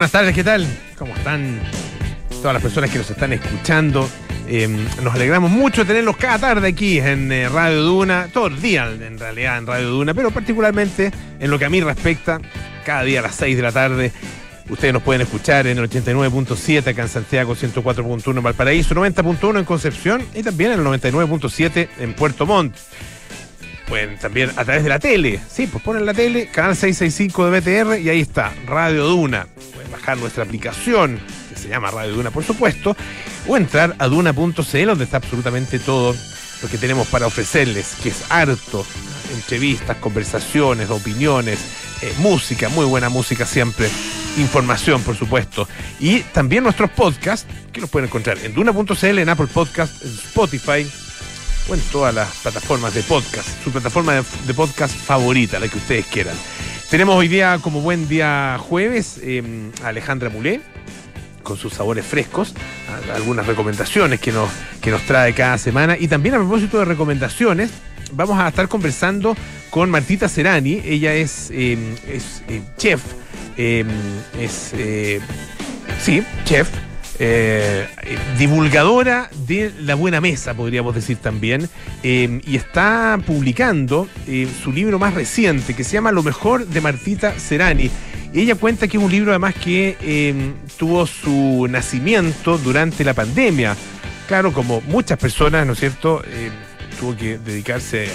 Buenas tardes, ¿qué tal? ¿Cómo están todas las personas que nos están escuchando? Eh, nos alegramos mucho de tenerlos cada tarde aquí en eh, Radio Duna, todo el día en realidad en Radio Duna, pero particularmente en lo que a mí respecta, cada día a las 6 de la tarde. Ustedes nos pueden escuchar en el 89.7 acá en Santiago, 104.1 en Valparaíso, 90.1 en Concepción y también en el 99.7 en Puerto Montt. Pueden también a través de la tele. Sí, pues ponen la tele, canal 665 de BTR y ahí está, Radio Duna. Pueden bajar nuestra aplicación, que se llama Radio Duna, por supuesto, o entrar a duna.cl, donde está absolutamente todo lo que tenemos para ofrecerles, que es harto. Entrevistas, conversaciones, opiniones, eh, música, muy buena música siempre. Información, por supuesto. Y también nuestros podcasts, que los pueden encontrar en duna.cl, en Apple Podcast, en Spotify, o en todas las plataformas de podcast, su plataforma de, podcast favorita, la que ustedes quieran. Tenemos hoy día, como buen día jueves, a Alejandra Mulé, con sus sabores frescos, algunas recomendaciones que nos, que nos trae cada semana. Y también a propósito de recomendaciones, vamos a estar conversando con Martita Serani. Ella es, eh, es eh, chef, eh, es, eh, sí, chef, eh, divulgadora de la buena mesa, podríamos decir también, eh, y está publicando eh, su libro más reciente, que se llama Lo mejor de Martita Serani. Ella cuenta que es un libro además que eh, tuvo su nacimiento durante la pandemia. Claro, como muchas personas, ¿no es cierto? Tuvo que dedicarse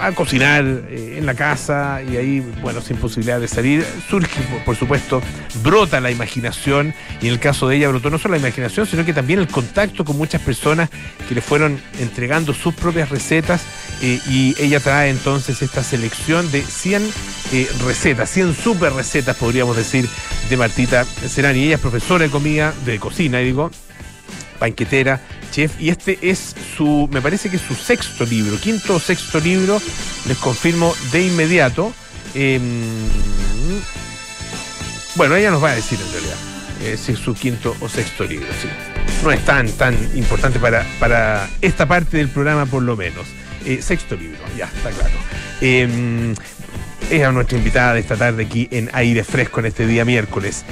a, cocinar eh, en la casa y ahí, bueno, sin posibilidad de salir, surge, por, por supuesto, brota la imaginación y en el caso de ella brotó no solo la imaginación, sino que también el contacto con muchas personas que le fueron entregando sus propias recetas eh, y ella trae entonces esta selección de 100 eh, recetas, 100 super recetas, podríamos decir, de Martita Serani. Ella es profesora de comida, de cocina, digo, banquetera, chef, y este es su, me parece que es su sexto libro, quinto o sexto libro, les confirmo de inmediato. Em, bueno, ella nos va a decir en realidad eh, si es su quinto o sexto libro, sí. No es tan, tan importante para, para esta parte del programa, por lo menos. Eh, sexto libro, ya, está claro. Em, es nuestra invitada de esta tarde aquí en Aire Fresco en este día miércoles.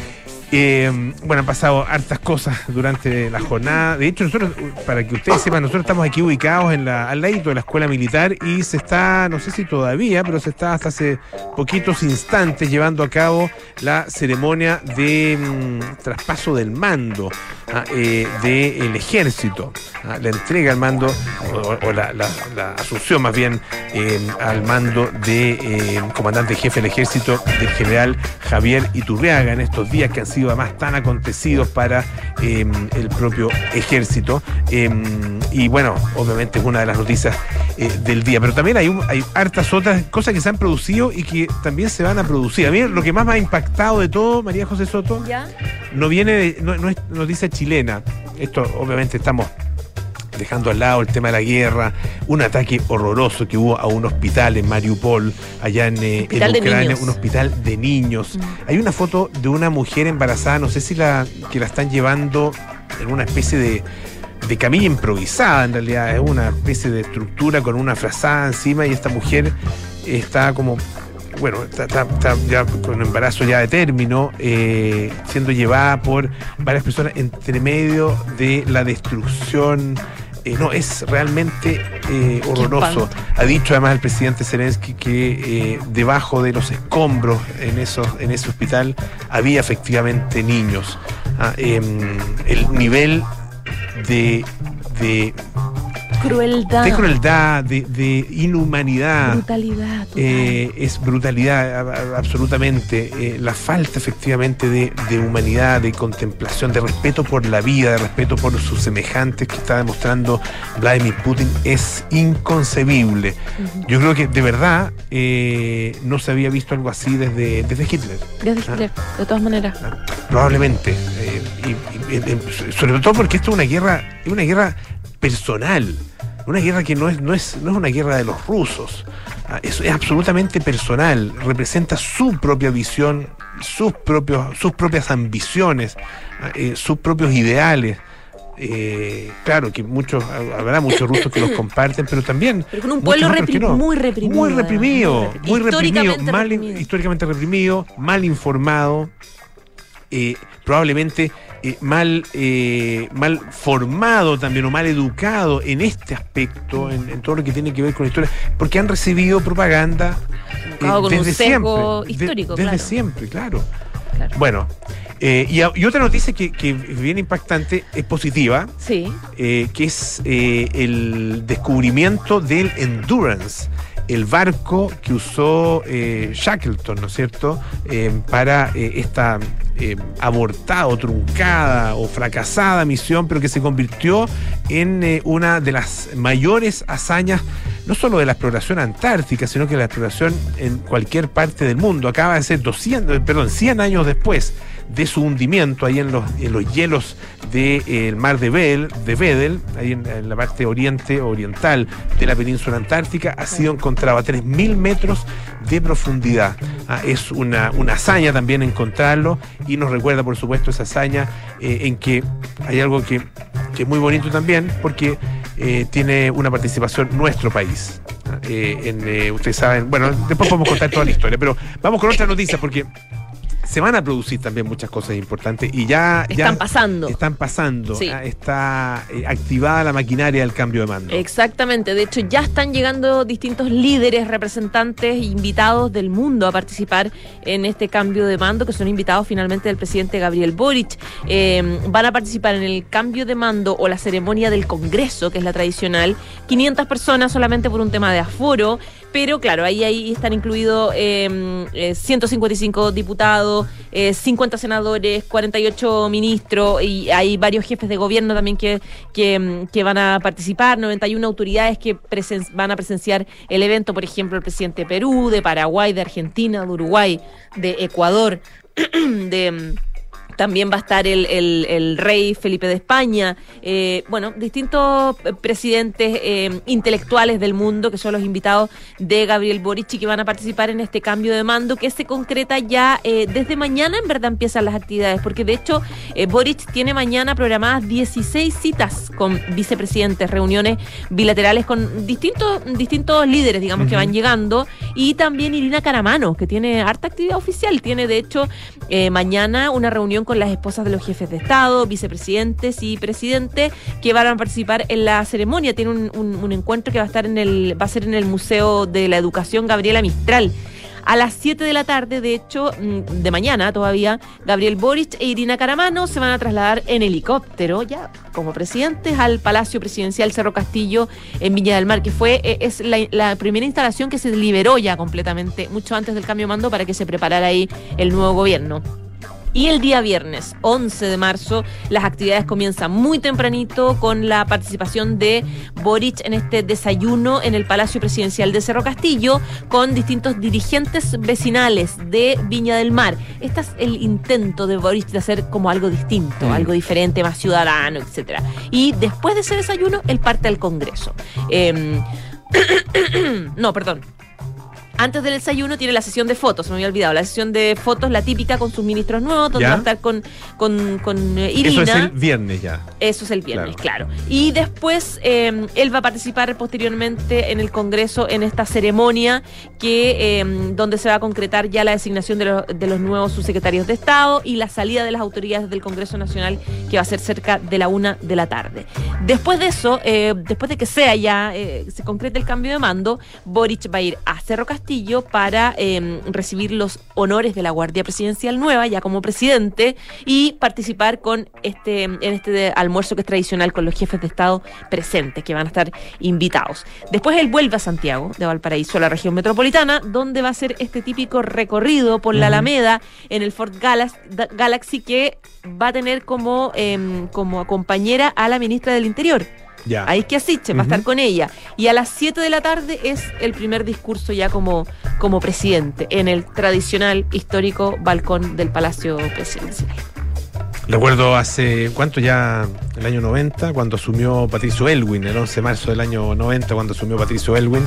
Eh, bueno, han pasado hartas cosas durante la jornada. De hecho, nosotros, para que ustedes sepan, nosotros estamos aquí ubicados en la, al ladito de la escuela militar y se está, no sé si todavía, pero se está hasta hace poquitos instantes llevando a cabo la ceremonia de mm, traspaso del mando ah, eh, del ejército. ah, la entrega al mando, o, la asunción más bien, eh, al mando de eh, comandante jefe del ejército, del general Javier Iturriaga, en estos días que han sido además tan acontecidos para eh, el propio ejército. Eh, y bueno, obviamente es una de las noticias eh, del día. Pero también hay, un- hay hartas otras cosas que se han producido y que también se van a producir. A mí lo que más me ha impactado de todo, María José Soto, ¿Ya? no viene de, no, no es noticia chilena. Esto obviamente estamos dejando al lado el tema de la guerra, un ataque horroroso que hubo a un hospital en Mariupol, allá en, eh, en Ucrania, un hospital de niños. Mm. Hay una foto de una mujer embarazada, no sé si la que la están llevando en una especie de de camilla improvisada en realidad, es una especie de estructura con una frazada encima y esta mujer está como bueno, está, está- está ya con embarazo ya de término, eh, siendo llevada por varias personas entre medio de la destrucción. Eh, no, es realmente eh, horroroso. Ha dicho además el presidente Zelensky que eh, debajo de los escombros en, esos, en ese hospital había efectivamente niños. Ah, em, el nivel de, de, Crueldad. de crueldad, de, de inhumanidad. Brutalidad. Eh, es brutalidad a- a- absolutamente, eh, la falta efectivamente de, de humanidad, de contemplación, de respeto por la vida, de respeto por sus semejantes que está demostrando Vladimir Putin es inconcebible. Yo creo que de verdad eh, no se había visto algo así desde, desde Hitler. Desde Hitler, de todas maneras. Probablemente. y- y- y- sobre todo porque esto es una guerra, es una guerra personal. Una guerra que no es, no es, no es una guerra de los rusos. Ah, Es, es absolutamente personal. Representa su propia visión, sus, propios, sus propias ambiciones, ah, eh, sus propios ideales. Eh, claro que muchos, habrá muchos rusos que los comparten, pero también Pero con un pueblo no. muy reprimido. Muy reprimido, muy reprimido, históricamente mal, reprimido. históricamente reprimido, mal informado. eh, probablemente eh, mal, eh, mal formado también o mal educado en este aspecto, en, en todo lo que tiene que ver con la historia, porque han recibido propaganda con un desde sesgo siempre. histórico, desde claro. siempre, claro. Claro. Bueno, eh, y, otra noticia que, que viene impactante es positiva, Sí. eh, que es eh, el descubrimiento del Endurance, el barco que usó eh, Shackleton, ¿no es cierto?, Eh, para eh, esta abortada o truncada o fracasada misión, pero que se convirtió en una de las mayores hazañas, no solo de la exploración antártica, sino que de la exploración en cualquier parte del mundo. Acaba de ser 200, perdón, 100 años después de su hundimiento ahí en los, en los hielos del mar de Bedel, de Bedel, ahí en, la parte oriente oriental de la península antártica, ha sido encontrado a 3.000 metros de profundidad. Ah, es una, una hazaña también encontrarlo y nos recuerda, por supuesto, esa hazaña eh, en que hay algo que, que es muy bonito también, porque eh, tiene una participación nuestro país. Ah, eh, eh, ustedes saben, bueno, después podemos contar toda la historia, pero vamos con otra noticia porque se van a producir también muchas cosas importantes y ya, ya Están pasando. están pasando. Sí. Está eh, activada la maquinaria del cambio de mando. Exactamente, de hecho ya están llegando distintos líderes, representantes, invitados del mundo a participar en este cambio de mando, que son invitados finalmente del presidente Gabriel Boric. Eh, van a participar en el cambio de mando o la ceremonia del Congreso, que es la tradicional, 500 personas solamente por un tema de aforo, pero claro, ahí, ahí están incluidos eh, eh, 155 diputados, eh, 50 senadores, 48 ministros y hay varios jefes de gobierno también que, que, mm, que van a participar, 91 autoridades que presen- van a presenciar el evento, por ejemplo, el presidente de Perú, de Paraguay, de Argentina, de Uruguay, de Ecuador, de... también va a estar el, el- el rey Felipe de España, eh, bueno, distintos presidentes eh, intelectuales del mundo que son los invitados de Gabriel Boric y que van a participar en este cambio de mando que se concreta ya eh, desde mañana, en verdad empiezan las actividades, porque de hecho eh, Boric tiene mañana programadas 16 citas con vicepresidentes, reuniones bilaterales con distintos, distintos líderes, digamos, que van llegando, y también Irina Caramano, que tiene harta actividad oficial, tiene de hecho eh, mañana una reunión con las esposas de los jefes de Estado, vicepresidentes y presidente que van a participar en la ceremonia. Tiene un, encuentro que va a estar en el, va a ser en el Museo de la Educación Gabriela Mistral. A las 7 de la tarde, de hecho, mm, de mañana todavía, Gabriel Boric e Irina Caramano se van a trasladar en helicóptero, ya como presidentes, al Palacio Presidencial Cerro Castillo en Viña del Mar, que fue eh, es la, la primera instalación que se liberó ya completamente, mucho antes del cambio de mando, para que se preparara ahí el nuevo gobierno. Y el día viernes, 11 de marzo, las actividades comienzan muy tempranito con la participación de Boric en este desayuno en el Palacio Presidencial de Cerro Castillo con distintos dirigentes vecinales de Viña del Mar. Este es el intento de Boric de hacer como algo distinto, Mm. algo diferente, más ciudadano, etcétera. Y después de ese desayuno, él parte al Congreso. Em, no, perdón. Antes del desayuno tiene la sesión de fotos, me había olvidado, la sesión de fotos, la típica con sus ministros nuevos, donde ¿Ya? va a estar con, con, con eh, Eso Irina. es el viernes ya. Eso es el viernes, claro. Y después eh, él va a participar posteriormente en el Congreso en esta ceremonia que eh, donde se va a concretar ya la designación de, los- de los nuevos subsecretarios de Estado y la salida de las autoridades del Congreso Nacional que va a ser cerca de la una de la tarde. Después de eso, después de que sea ya, se concrete el cambio de mando, Boric va a ir a Cerro Castillo para eh, recibir los honores de la Guardia Presidencial Nueva, ya como presidente, y participar con este, en este almuerzo que es tradicional con los jefes de Estado presentes, que van a estar invitados. Después él vuelve a Santiago, de Valparaíso, a la región metropolitana, donde va a ser este típico recorrido por la. Alameda en el da- Galaxy que va a tener como, em, como compañera a la ministra del Interior. Ya. Ahí que Asiche va a estar con ella. Y a las 7 de la tarde es el primer discurso ya como, como presidente en el tradicional histórico balcón del Palacio Presidencial. Recuerdo hace, ¿cuánto ya? El año 90, cuando asumió Patricio Elwin, el 11 de marzo del año 90, cuando asumió Patricio Elwin.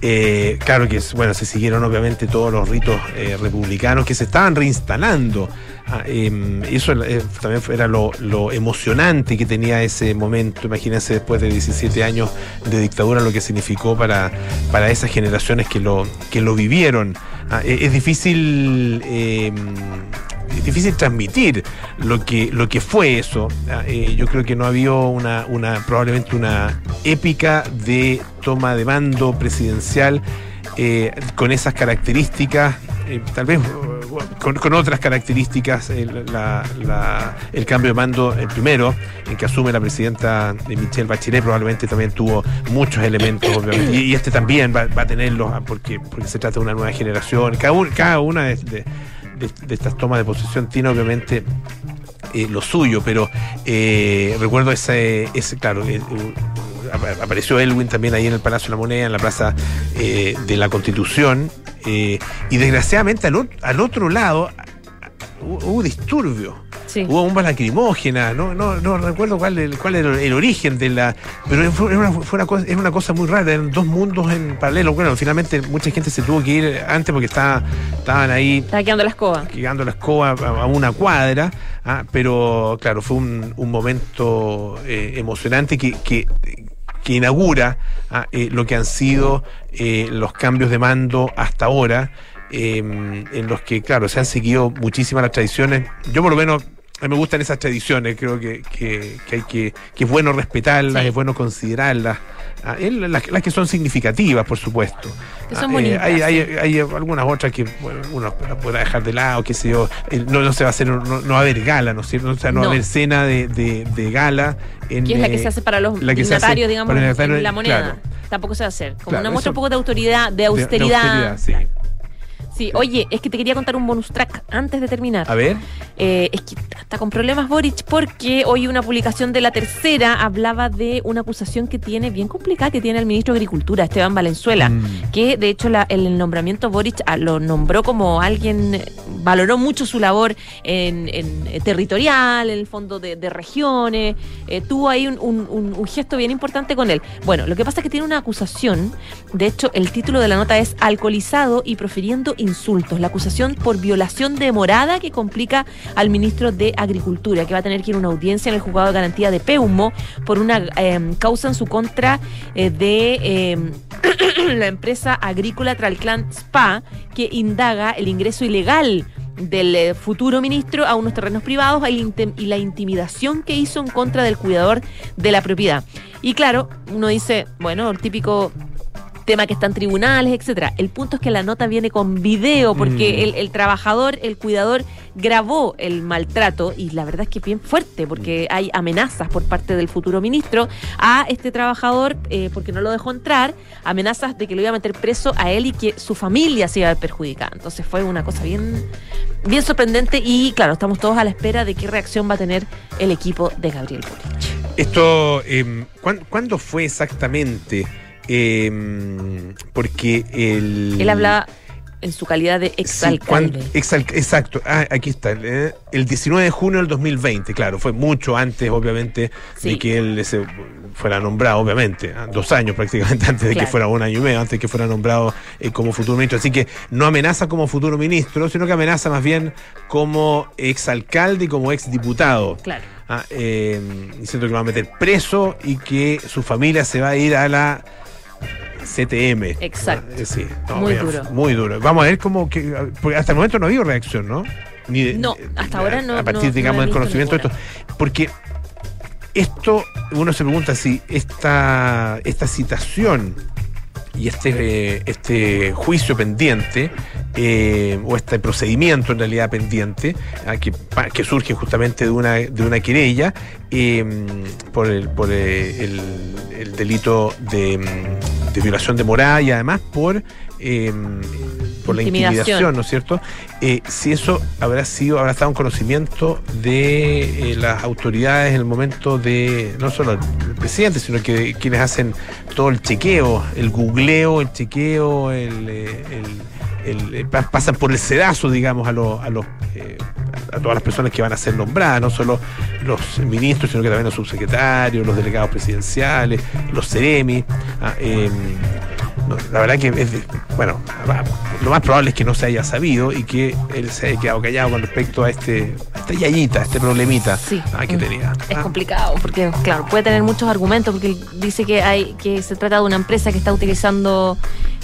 Eh, claro que bueno, se siguieron obviamente todos los ritos eh, republicanos que se estaban reinstalando. Ah, eh, eso eh, también era lo, lo emocionante que tenía ese momento. Imagínense después de 17 años de dictadura lo que significó para, para esas generaciones que lo, que lo vivieron. Ah, eh, es difícil. eh, difícil transmitir lo que, lo que fue eso. Ah, eh, yo creo que no había una, probablemente una épica de toma de mando presidencial con esas características, tal vez con, otras características, el, el, cambio de mando, el primero, en que asume la presidenta Michelle Bachelet, probablemente también tuvo muchos elementos, obviamente, y, este también va, a tenerlos, ah, porque, porque se trata de una nueva generación. Cada, cada una de, estas tomas de posesión tiene obviamente eh, lo suyo, pero eh, recuerdo ese, ese claro, eh, apareció Elwin también ahí en el Palacio de la Moneda, en la Plaza de la Constitución, y desgraciadamente al, otro lado hubo, disturbio. Hubo bombas lacrimógenas, no, no, no recuerdo cuál, cuál era el origen de la. Pero fue una, fue una cosa, es una cosa muy rara, eran dos mundos en paralelo. Bueno, finalmente mucha gente se tuvo que ir antes porque estaba, estaban ahí. Estaba quedando la escoba. Quedando la escoba a, una cuadra, ah, pero claro, fue un, un momento eh, emocionante que, que que inaugura ah, eh, lo que han sido eh, los cambios de mando hasta ahora, em, en los que, claro, se han seguido muchísimas las tradiciones. Yo por lo menos a mí me gustan esas tradiciones, creo que, que, hay que, que es bueno respetarlas, es bueno considerarlas, ah, las, que son significativas, por supuesto. Ah, eh, hay, hay, hay, algunas otras que uno pueda dejar de lado, qué sé yo, no, no se va a hacer, no, va a haber gala, ¿no es cierto? O sea, no, va a haber cena de, de, gala. En, ¿Qué es la que se hace para los dignatarios, digamos, en la moneda? Tampoco se va a hacer. Como una muestra un poco de autoridad, de austeridad. sí. Sí, oye, es que te quería contar un bonus track antes de terminar. A ver. Eh, es que está con problemas Boric porque hoy una publicación de la tercera hablaba de una acusación que tiene, bien complicada, que tiene el ministro de Agricultura, Esteban Valenzuela, mm. que de hecho el nombramiento Boric ah, lo nombró como alguien, valoró mucho su labor en, eh, territorial, en el fondo de, regiones, eh, tuvo ahí un, un gesto bien importante con él. Bueno, lo que pasa es que tiene una acusación, de hecho el título de la nota es alcoholizado y profiriendo insultos. La acusación por violación de morada que complica al ministro de Agricultura, que va a tener que ir a una audiencia en el juzgado de garantía de Peumo por una em, causa en su contra eh, de em, la empresa agrícola Tralclan Spa, que indaga el ingreso ilegal del eh, futuro ministro a unos terrenos privados y la intimidación que hizo en contra del cuidador de la propiedad. Y claro, uno dice, bueno, el típico tema que está en tribunales, etcétera. El punto es que la nota viene con video, porque mm. el, trabajador, el cuidador, grabó el maltrato, y la verdad es que es bien fuerte, porque mm. hay amenazas por parte del futuro ministro a este trabajador, eh, porque no lo dejó entrar, amenazas de que lo iba a meter preso a él y que su familia se iba a ver perjudicada. Entonces fue una cosa bien, bien sorprendente, y claro, estamos todos a la espera de qué reacción va a tener el equipo de Gabriel Boric. Esto, eh, ¿cuándo fue exactamente? Eh, porque el. Él habla en su calidad de exalcalde. exacto, ah, aquí está. Eh, el 19 de junio del 2020, claro, fue mucho antes, obviamente, de que él se fuera nombrado, obviamente, ah, dos años prácticamente antes de que fuera un año y medio, antes de que fuera nombrado eh, como futuro ministro. Así que no amenaza como futuro ministro, sino que amenaza más bien como exalcalde y como exdiputado. Claro. Ah, eh, diciendo que va a meter preso y que su familia se va a ir a la CTM. Exacto. Ah, sí, muy duro. Muy duro. Vamos a ver cómo que. Porque hasta el momento no ha habido reacción, ¿no? Ni no, hasta ahora no. A partir, digamos, del conocimiento de esto. Porque esto, uno se pregunta si esta, esta citación y este, este juicio pendiente, eh, o este procedimiento en realidad pendiente, ah, que, que, surge justamente de una, de una querella eh, por, el, por el, el delito de de violación de morada y además por, por la intimidación, ¿no es cierto? Eh, si eso habrá sido, habrá estado en conocimiento de eh, las autoridades en el momento de, no solo el presidente, sino que quienes hacen todo el chequeo, el googleo, el chequeo, el, eh, pasan por el sedazo, digamos, a, los, a, los, a todas las personas que van a ser nombradas, no solo los ministros, sino que también los subsecretarios, los delegados presidenciales, los CEREMI. Ah, la verdad que es, bueno, lo más probable es que no se haya sabido y que él se haya quedado callado con respecto a este, esta yayita, este problemita ah, que tenía. Es ah. complicado porque, claro, puede tener muchos argumentos porque dice que hay que se trata de una empresa que está utilizando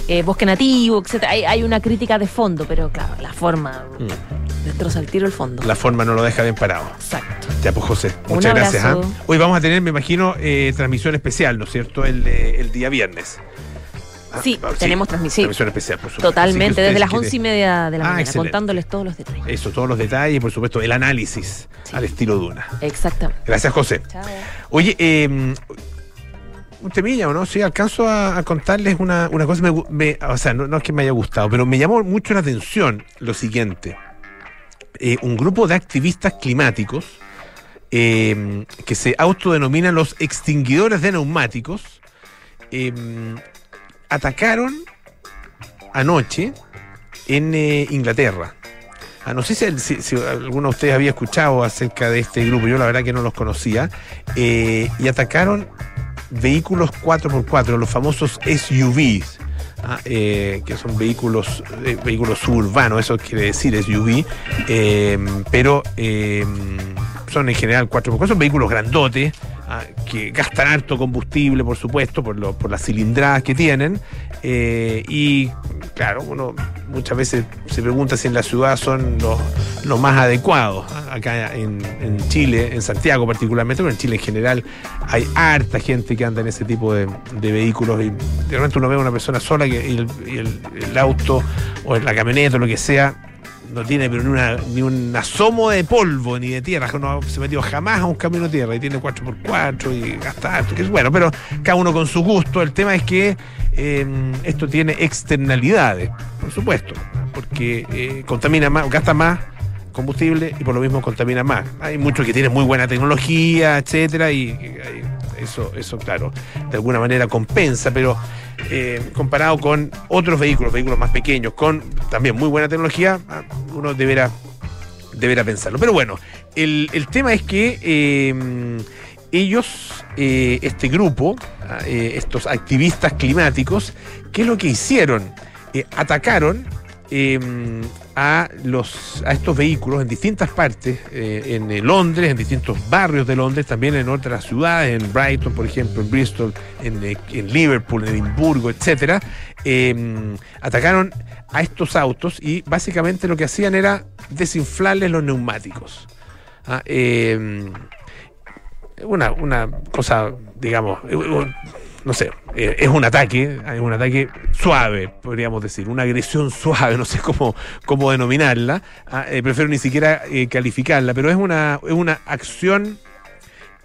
eh, bosque nativo, etcétera. Hay, hay, una crítica de fondo, pero claro, la forma mm. destroza el tiro el fondo. La forma no lo deja bien parado. Exacto. Ya, pues José, muchas gracias. ¿ah? Hoy vamos a tener, me imagino, eh, transmisión especial, ¿no es cierto? El, el día viernes. Ah, sí, tenemos transmisión. Transmisión especial, por supuesto. Totalmente, desde las once y media de la ah, mañana, contándoles todos los detalles. Eso, todos los detalles por supuesto el análisis al estilo Duna. Exactamente. Gracias, José. Chao. Oye, eh, un temilla, ¿o no? Sí, alcanzo a, contarles una, una cosa, me, o sea, no, es que me haya gustado, pero me llamó mucho la atención lo siguiente. Eh, un grupo de activistas climáticos eh, que se autodenominan los extinguidores de neumáticos eh, atacaron anoche en Inglaterra. Ah, no sé si, alguno de ustedes había escuchado acerca de este grupo, yo la verdad que no los conocía, y atacaron vehículos 4x4, los famosos SUVs. Ah, eh, que son vehículos eh, vehículos suburbanos, eso quiere decir SUV, eh, pero son en general 4x4, son vehículos grandotes, que gastan harto combustible, por supuesto, por, las cilindradas que tienen, y claro, uno muchas veces se pregunta si en la ciudad son los, más adecuados. Acá en, Chile, en Santiago particularmente, pero en Chile en general hay harta gente que anda en ese tipo de, vehículos y de repente uno ve a una persona sola que, el, auto o la camioneta o lo que sea no tiene pero ni, una, ni un asomo de polvo ni de tierra, no se metió jamás a un camino de tierra y tiene 4x4 y gasta que es bueno, pero cada uno con su gusto. El tema es que Em, esto tiene externalidades, por supuesto, porque eh, contamina más, gasta más combustible y por lo mismo contamina más. Hay muchos que tienen muy buena tecnología, etcétera, y, eso, eso, claro, de alguna manera compensa, pero eh, comparado con otros vehículos, vehículos más pequeños, con también muy buena tecnología, uno deberá, deberá pensarlo. Pero bueno, el, el tema es que em, ellos, eh, este grupo, ah, eh, estos activistas climáticos, ¿qué es lo que hicieron? Atacaron em, a, los, a estos vehículos en distintas partes, en Londres, en distintos barrios de Londres, también en otras ciudades, en Brighton, por ejemplo, en Bristol, en, Liverpool, en Edimburgo, etc. Em, atacaron a estos autos y básicamente lo que hacían era desinflarles los neumáticos. Ah, em, una, una cosa, digamos, eh, no sé, eh, es un ataque, es un ataque suave, podríamos decir, una agresión suave, no sé cómo, cómo denominarla, ah, eh, prefiero ni siquiera calificarla, pero es una, es una acción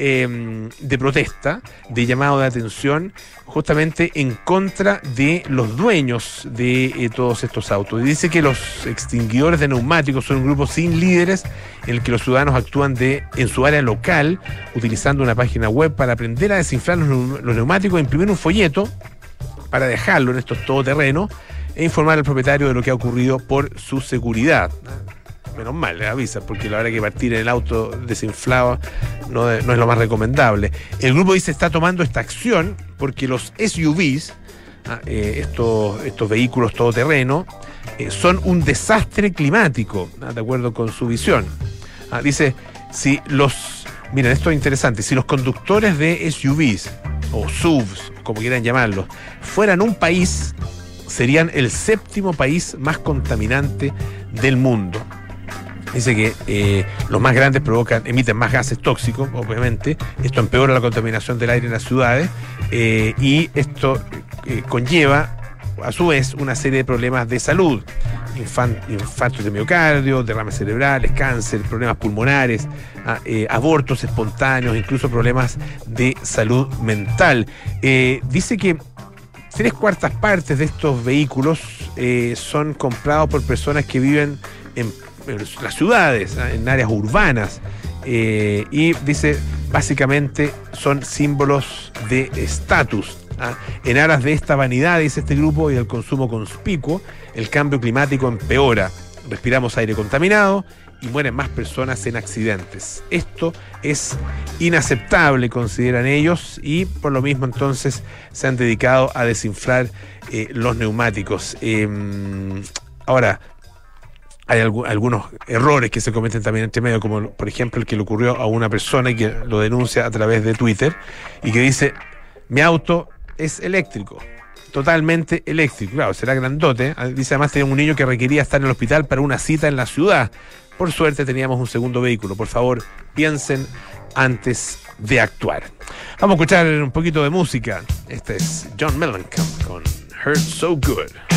Em, de protesta, de llamado de atención, justamente en contra de los dueños de eh, todos estos autos. Dice que los extinguidores de neumáticos son un grupo sin líderes en el que los ciudadanos actúan en su área local, utilizando una página web para aprender a desinflar los, los neumáticos, imprimir un folleto para dejarlo en estos todoterrenos e informar al propietario de lo que ha ocurrido por su seguridad menos mal, le avisa, porque la verdad que partir en el auto desinflado no, es lo más recomendable. El grupo dice está tomando esta acción porque los SUVs, ah, eh, estos, estos vehículos todoterreno, eh, son un desastre climático, ah, de acuerdo con su visión. Ah, dice, si los, miren, esto es interesante, si los conductores de SUVs o SUVs, como quieran llamarlos, fueran un país, serían el séptimo país más contaminante del mundo. Dice que eh, los más grandes provocan, emiten más gases tóxicos, obviamente. Esto empeora la contaminación del aire en las ciudades eh, y esto eh, conlleva, a su vez, una serie de problemas de salud. infartos de miocardio, derrames cerebrales, cáncer, problemas pulmonares, ah, abortos espontáneos, incluso problemas de salud mental. dice que tres cuartas partes de estos vehículos son comprados por personas que viven en las ciudades, en áreas urbanas. Eh, y dice, básicamente son símbolos de estatus. ¿ah? En aras de esta vanidad, dice este grupo, y del consumo conspicuo, el cambio climático empeora. Respiramos aire contaminado y mueren más personas en accidentes. Esto es inaceptable, consideran ellos, y por lo mismo entonces se han dedicado a desinflar eh, los neumáticos. Em, ahora, hay algunos errores que se cometen también entre medio, como por ejemplo el que le ocurrió a una persona que lo denuncia a través de Twitter y que dice, mi auto es eléctrico. totalmente eléctrico. Claro, será grandote. Ah, Dice además tenía un niño que requería estar en el hospital para una cita en la ciudad. Por suerte teníamos un segundo vehículo. Por favor, piensen antes de actuar. Vamos a escuchar un poquito de música. Este es John Mellencamp con Hurt So Good.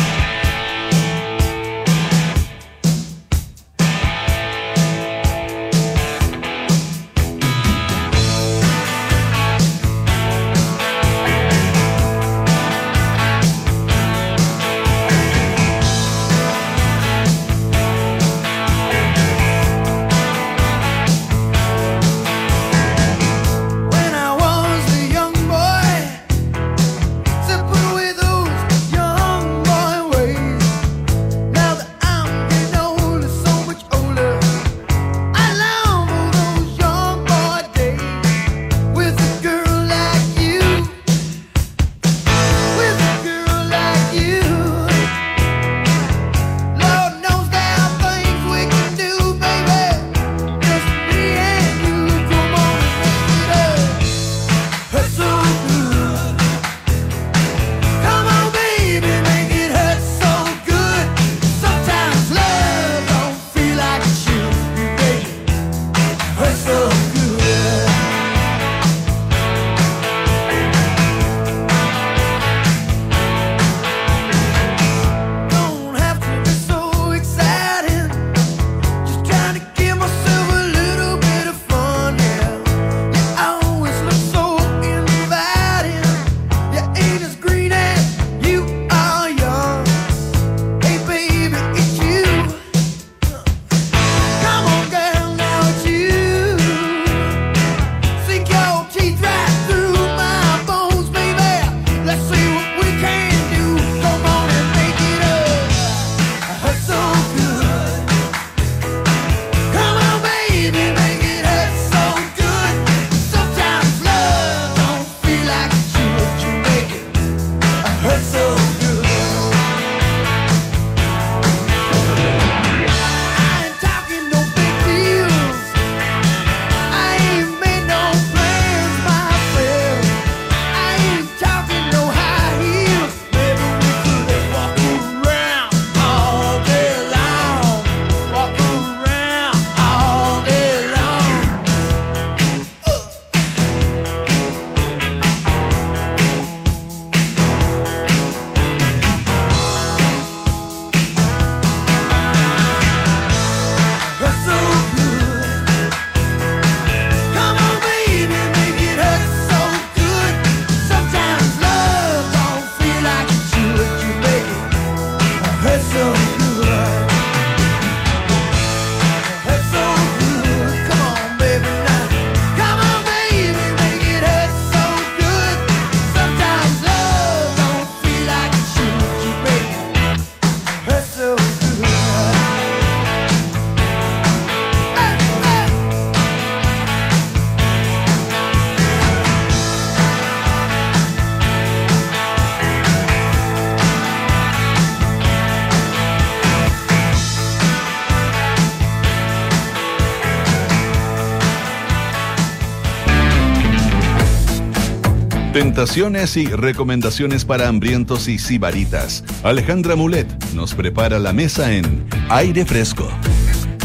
Tentaciones y recomendaciones para hambrientos y sibaritas. Alejandra Mulet nos prepara la mesa en Aire Fresco.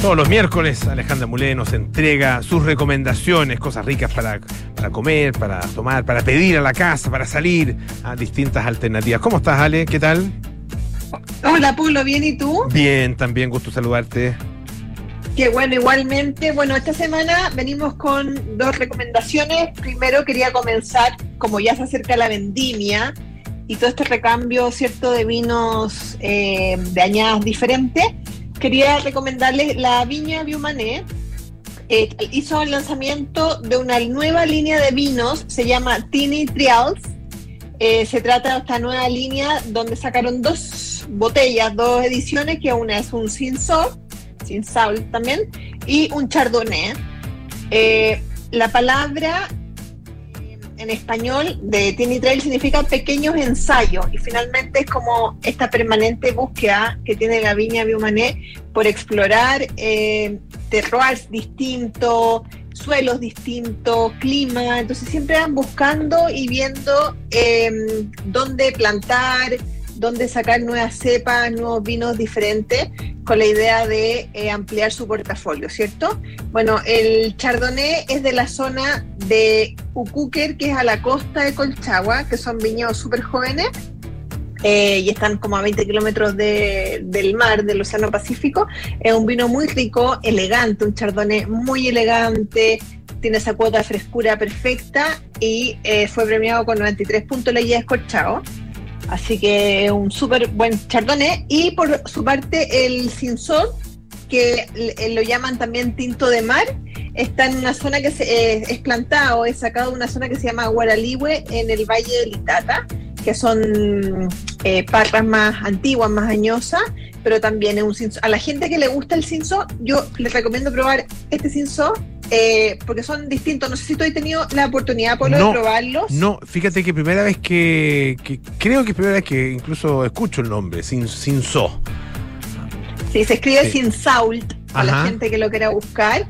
Todos los miércoles Alejandra Mulé nos entrega sus recomendaciones, cosas ricas para, para comer, para tomar, para pedir a la casa, para salir a distintas alternativas. ¿Cómo estás, Ale? ¿Qué tal? Hola, Pulo, ¿bien y tú? Bien, también gusto saludarte. Qué bueno, igualmente. Bueno, esta semana venimos con dos recomendaciones. Primero quería comenzar, como ya se acerca la vendimia y todo este recambio, ¿cierto?, de vinos eh, de añadas diferentes, quería recomendarles la Viña Biumané. Eh, hizo el lanzamiento de una nueva línea de vinos, se llama Tini Trials. Eh, se trata de esta nueva línea donde sacaron dos botellas, dos ediciones, que una es un Sin Salt, Sin también, y un Chardonnay. Eh, la palabra eh, en español de Tiny Trail significa pequeños ensayos y finalmente es como esta permanente búsqueda que tiene la viña Biumané por explorar eh, terroirs distintos, suelos distintos, clima, entonces siempre van buscando y viendo eh, dónde plantar, dónde sacar nuevas cepas, nuevos vinos diferentes, con la idea de eh, ampliar su portafolio, ¿cierto? Bueno, el Chardonnay es de la zona de Ucúquer, que es a la costa de Colchagua, que son viñedos súper jóvenes, eh, y están como a 20 kilómetros de- del mar, del Océano Pacífico. Es un vino muy rico, elegante, un chardonnay muy elegante, tiene esa cuota de frescura perfecta y eh, fue premiado con 93 puntos la guía escorchado. Así que un súper buen chardonnay. Y por su parte, el Cinzón, que eh, lo llaman también tinto de mar, está en una zona que se, eh, es plantado, es sacado de una zona que se llama Guaralihue en el Valle del Itata, que son eh, parras más antiguas, más añosas, pero también es un cinzo. A la gente que le gusta el cinzo, yo les recomiendo probar este cinzo eh, porque son distintos. No sé si tú has tenido la oportunidad, Polo, No, de probarlos. No, fíjate que primera vez que, que- creo que primera vez que incluso escucho el nombre, sin, sin so. Sí, se escribe Sí. sin salt, para la gente que lo quiera buscar.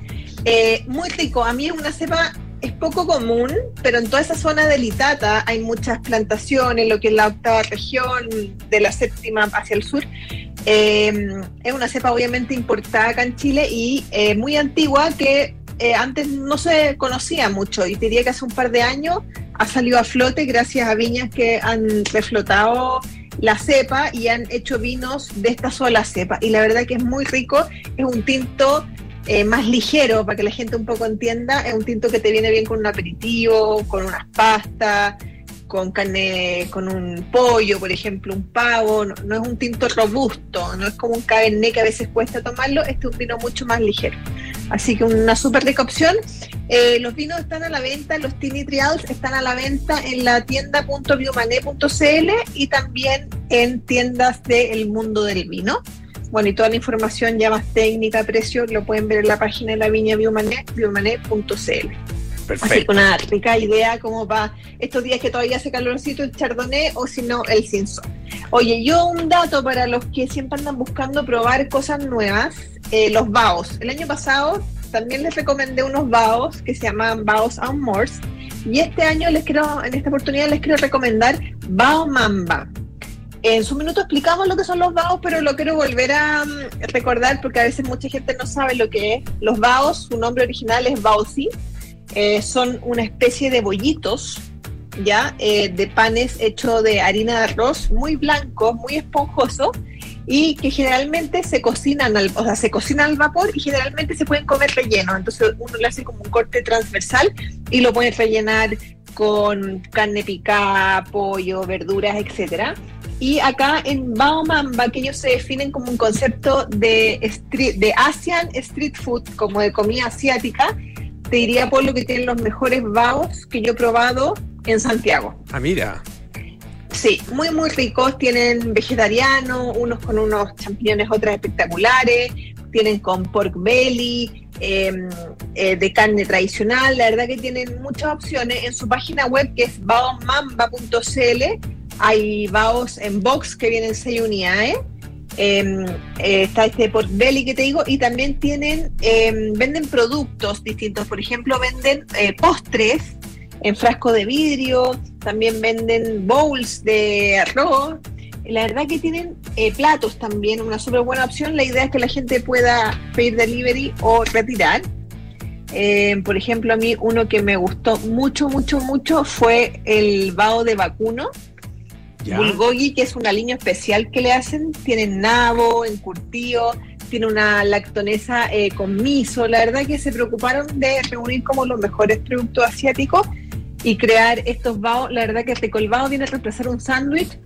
Eh, muy rico. A mí es una cepa, es poco común, pero en toda esa zona del Itata hay muchas plantaciones, lo que es la octava región, de la séptima hacia el sur. Eh, es una cepa obviamente importada acá en Chile y eh, muy antigua que eh, antes no se conocía mucho y diría que hace un par de años ha salido a flote gracias a viñas que han reflotado la cepa y han hecho vinos de esta sola cepa. Y la verdad que es muy rico, es un tinto eh, más ligero, para que la gente un poco entienda, es un tinto que te viene bien con un aperitivo, con unas pastas, con carne, con un pollo, por ejemplo, un pavo, no, es un tinto robusto, no es como un cabernet que a veces cuesta tomarlo, este es un vino mucho más ligero. Así que una súper rica opción. Eh, los vinos están a la venta, los Tini Trials están a la venta en la tienda.biomané.cl y también en tiendas del mundo del vino. Bueno, y toda la información ya más técnica, precio, lo pueden ver en la página de la viña Biomané, biomané.cl. Así Perfecto. que una rica idea como para estos días que todavía hace calorcito el chardonnay o si no el cinzón. Oye, yo un dato para los que siempre andan buscando probar cosas nuevas, eh, los baos. El año pasado también les recomendé unos baos que se llaman baos and Mors y este año les quiero, en esta oportunidad les quiero recomendar bao mamba. En su minuto explicamos lo que son los baos, pero lo quiero volver a mm, recordar porque a veces mucha gente no sabe lo que es. Los baos, su nombre original es baozi, eh, son una especie de bollitos, ya, eh, de panes hechos de harina de arroz, muy blancos, muy esponjosos, y que generalmente se cocinan al, o sea, se cocinan al vapor y generalmente se pueden comer rellenos. Entonces uno le hace como un corte transversal y lo puede rellenar con carne picada, pollo, verduras, etcétera. Y acá en Baomamba, que ellos se definen como un concepto de, street, de Asian Street Food, como de comida asiática, te diría, Polo, que tienen los mejores baos que yo he probado en Santiago. Ah, mira. Sí, muy, muy ricos. Tienen vegetariano, unos con unos champiñones, otras espectaculares. Tienen con pork belly, eh, eh, de carne tradicional. La verdad que tienen muchas opciones. En su página web, que es baomamba.cl, hay baos en box que vienen 6 unidades. Eh, eh, está este pork belly que te digo y también tienen eh, venden productos distintos. Por ejemplo venden eh, postres en frasco de vidrio también venden bowls de arroz. La verdad que tienen eh, platos también una súper buena opción. La idea es que la gente pueda pedir delivery o retirar. Eh, por ejemplo a mí uno que me gustó mucho mucho mucho fue el bao de vacuno Ya. bulgogi, que es un aliño especial que le hacen, tiene nabo, encurtido, tiene una lactonesa eh, con miso. La verdad que se preocuparon de reunir como los mejores productos asiáticos y crear estos baos. La verdad que este colbao viene a reemplazar un sándwich,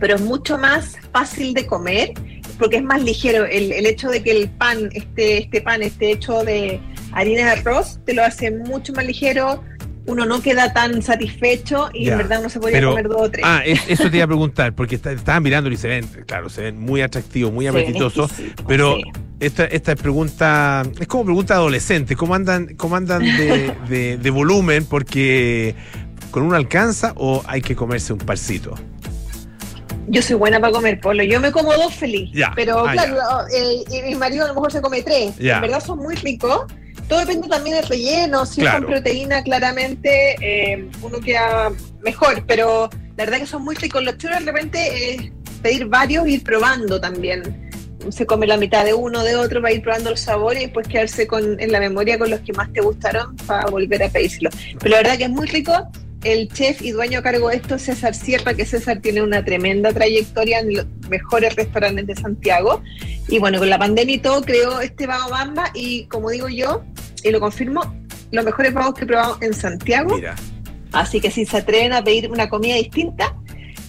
pero es mucho más fácil de comer porque es más ligero. El, el hecho de que el pan, este, este pan esté hecho de harina de arroz, te lo hace mucho más ligero. Uno no queda tan satisfecho y Ya, en verdad uno se podría pero- comer dos o tres. Ah, es- eso te iba a preguntar, porque está- estaba mirando y se ven, claro, se ven muy atractivos, muy apetitosos, pero sí. esta, esta es pregunta, es como pregunta adolescente, ¿cómo andan, cómo andan de, de- de volumen? Porque con uno alcanza o hay que comerse un parcito. Yo soy buena para comer polo. Yo me como dos feliz. Pero ah, claro, eh, y mi marido a lo mejor se come tres. En verdad son muy ricos. Todo depende también del relleno, si Claro. es con proteína, claramente eh, uno queda mejor, pero la verdad que son muy ricos. Los churros de repente es pedir varios y ir probando también. Se come la mitad de uno, de otro, para ir probando los sabores y después quedarse con, en la memoria con los que más te gustaron para volver a pedírselo. Pero la verdad que es muy rico. El chef y dueño a cargo de esto, César Sierra, que César tiene una tremenda trayectoria en los mejores restaurantes de Santiago. Y bueno, con la pandemia y todo, creó este Bao Bamba y como digo yo, y lo confirmo, los mejores pavos que he probado en Santiago. Mira. Así que si se atreven a pedir una comida distinta,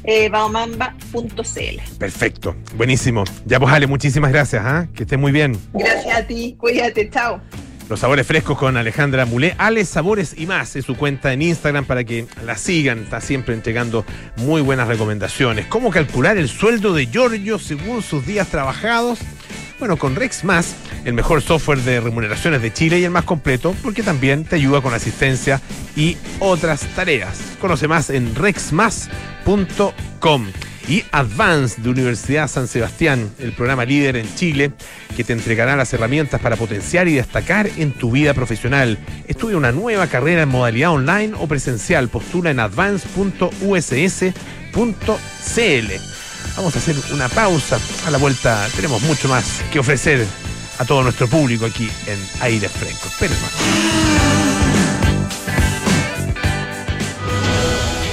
eh, baomamba.cl. Perfecto. Buenísimo. Ya pues Ale, muchísimas gracias, ¿ah? Que estés muy bien. Gracias a ti, cuídate, chao. Los sabores frescos con Alejandra Mulé. Ale Sabores y más es su cuenta en Instagram para que la sigan. Está siempre entregando muy buenas recomendaciones. ¿Cómo calcular el sueldo de Giorgio según sus días trabajados? Bueno, con Rex Más, el mejor software de remuneraciones de Chile y el más completo, porque también te ayuda con asistencia y otras tareas. Conoce más en rexmas.com. Y Advance de Universidad San Sebastián, el programa líder en Chile, que te entregará las herramientas para potenciar y destacar en tu vida profesional. Estudia una nueva carrera en modalidad online o presencial. Postula en advance.uss.cl. Vamos a hacer una pausa. A la vuelta tenemos mucho más que ofrecer a todo nuestro público aquí en Aire Fresco. Esperen